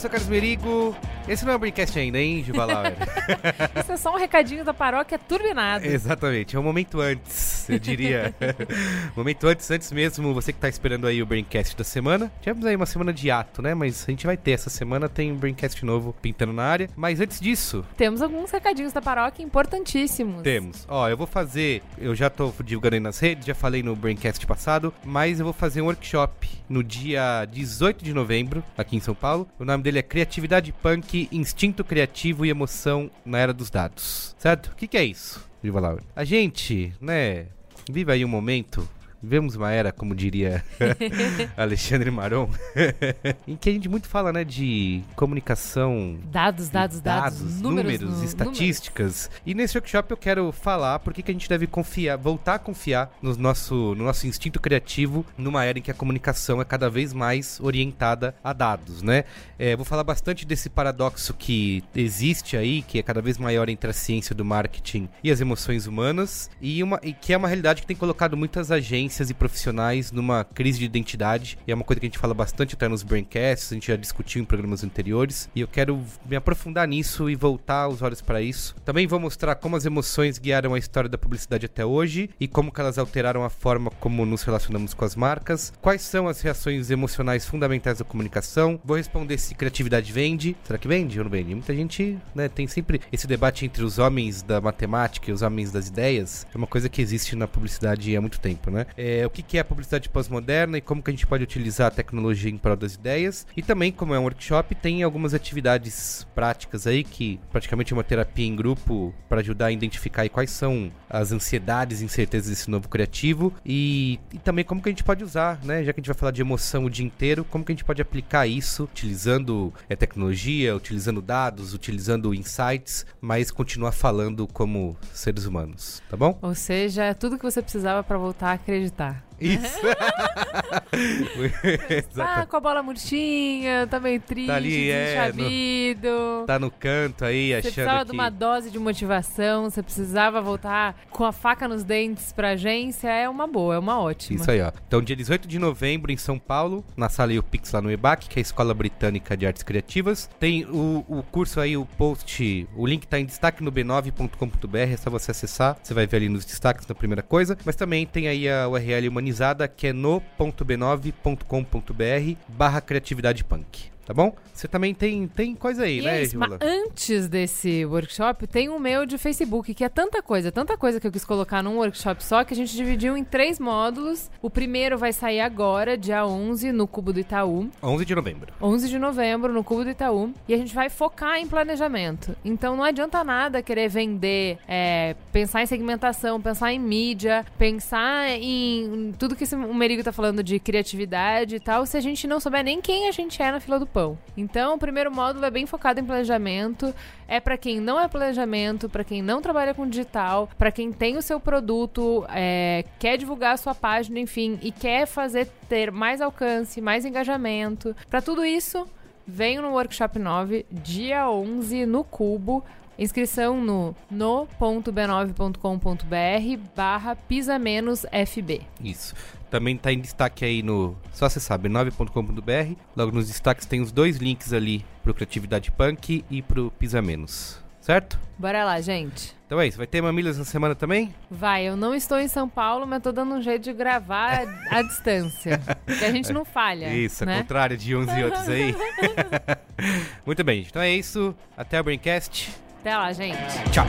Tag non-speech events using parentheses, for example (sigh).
sou o Carlos Merigo. Esse não é o Braincast ainda, hein, Juvalauer? (laughs) Isso é só um recadinho da paróquia turbinada. Exatamente, é um momento antes, eu diria. (laughs) momento antes, antes mesmo, você que tá esperando aí o Braincast da semana. Tivemos aí uma semana de ato, né? Mas a gente vai ter essa semana, tem um Braincast novo pintando na área. Mas antes disso, Temos alguns recadinhos da paróquia importantíssimos. temos. Ó, eu vou fazer, eu já tô divulgando aí nas redes, já falei no Braincast passado, mas eu vou fazer um workshop no dia 18 de novembro, aqui em São Paulo. O nome dele é Criatividade Punk, Instinto Criativo e Emoção na Era dos Dados. Certo? O que, que é isso, Viva Laura? A gente, né, vive aí um momento Vivemos uma era, como diria (laughs) (laughs) Alexandre Maron, (laughs) em que a gente muito fala, né, de comunicação Dados, dados, dados, números, nu- estatísticas. E nesse workshop eu quero falar por que a gente deve confiar, voltar a confiar no nosso, no nosso instinto criativo numa era em que a comunicação é cada vez mais orientada a dados, né? É, vou falar bastante desse paradoxo que existe aí, que é cada vez maior entre a ciência do marketing e as emoções humanas, e, uma, e que é uma realidade que tem colocado muitas agências e profissionais numa crise de identidade, e é uma coisa que a gente fala bastante até nos braincasts, a gente já discutiu em programas anteriores, e eu quero me aprofundar nisso e voltar os olhos para isso. Também vou mostrar como as emoções guiaram a história da publicidade até hoje e como elas alteraram a forma como nos relacionamos com as marcas, quais são as reações emocionais fundamentais da comunicação. Vou responder se criatividade vende. Será que vende ou não vende? Muita gente, né, tem sempre esse debate entre os homens da matemática e os homens das ideias. É uma coisa que existe na publicidade há muito tempo, né? É, o que que é a publicidade pós-moderna e como que a gente pode utilizar a tecnologia em prol das ideias. E também, como é um workshop, tem algumas atividades práticas aí que praticamente é uma terapia em grupo para ajudar a identificar quais são as ansiedades e incertezas desse novo criativo e, e também como que a gente pode usar, né? Já que a gente vai falar de emoção o dia inteiro, como que a gente pode aplicar isso utilizando é, tecnologia, utilizando dados, utilizando insights, mas continuar falando como seres humanos, tá bom? Ou seja, tudo que você precisava pra voltar a acreditar acreditar. Isso. (laughs) Ah, com a bola murchinha, tá meio triste, Tá ali, é, no-. Tá no canto aí, Você achando precisava que... de uma dose de motivação, você precisava voltar com a faca nos dentes pra agência, é uma boa, é uma ótima. Isso aí, ó. Então, dia 18 de novembro, em São Paulo, na sala Pix lá no EBAC, que é a Escola Britânica de Artes Criativas. Tem o, o curso aí, o post, o link tá em destaque no b9.com.br, é só você acessar, você vai ver ali nos destaques na primeira coisa. Mas também tem aí a URL humanizada, que é no.b9.com.br barra criatividade punk. Tá bom? Você também tem, tem coisa aí, E né, é isso, mas antes desse workshop, tem o meu de Facebook, que é tanta coisa, tanta coisa que eu quis colocar num workshop só, que a gente dividiu em três módulos. O primeiro vai sair agora, dia 11, no Cubo do Itaú. 11 de novembro. 11 de novembro, no Cubo do Itaú. E a gente vai focar em planejamento. Então não adianta nada querer vender, é, pensar em segmentação, pensar em mídia, pensar em tudo que esse, o Merigo tá falando de criatividade e tal, se a gente não souber nem quem a gente é na fila do pão. Então o primeiro módulo é bem focado em planejamento. É pra quem não é planejamento, pra quem não trabalha com digital, pra quem tem o seu produto, é, quer divulgar a sua página, enfim, e quer fazer ter mais alcance, mais engajamento. Pra tudo isso, venho no Workshop 9, dia 11, no Cubo. Inscrição no no.b9.com.br barra pisa menos FB. Isso. Também tá em destaque aí no. Só você sabe, 9.com.br. Logo nos destaques tem os dois links ali pro Criatividade Punk e pro Pisa Menos. Certo? Bora lá, gente. Então é isso. Vai ter mamilas na semana também? Vai, eu não estou em São Paulo, mas tô dando um jeito de gravar (laughs) à distância. Que a gente não falha. isso, ao né? contrário de uns e outros aí. (laughs) (laughs) Muito bem, gente. Então é isso. Até o Braincast. Até lá, gente. Tchau.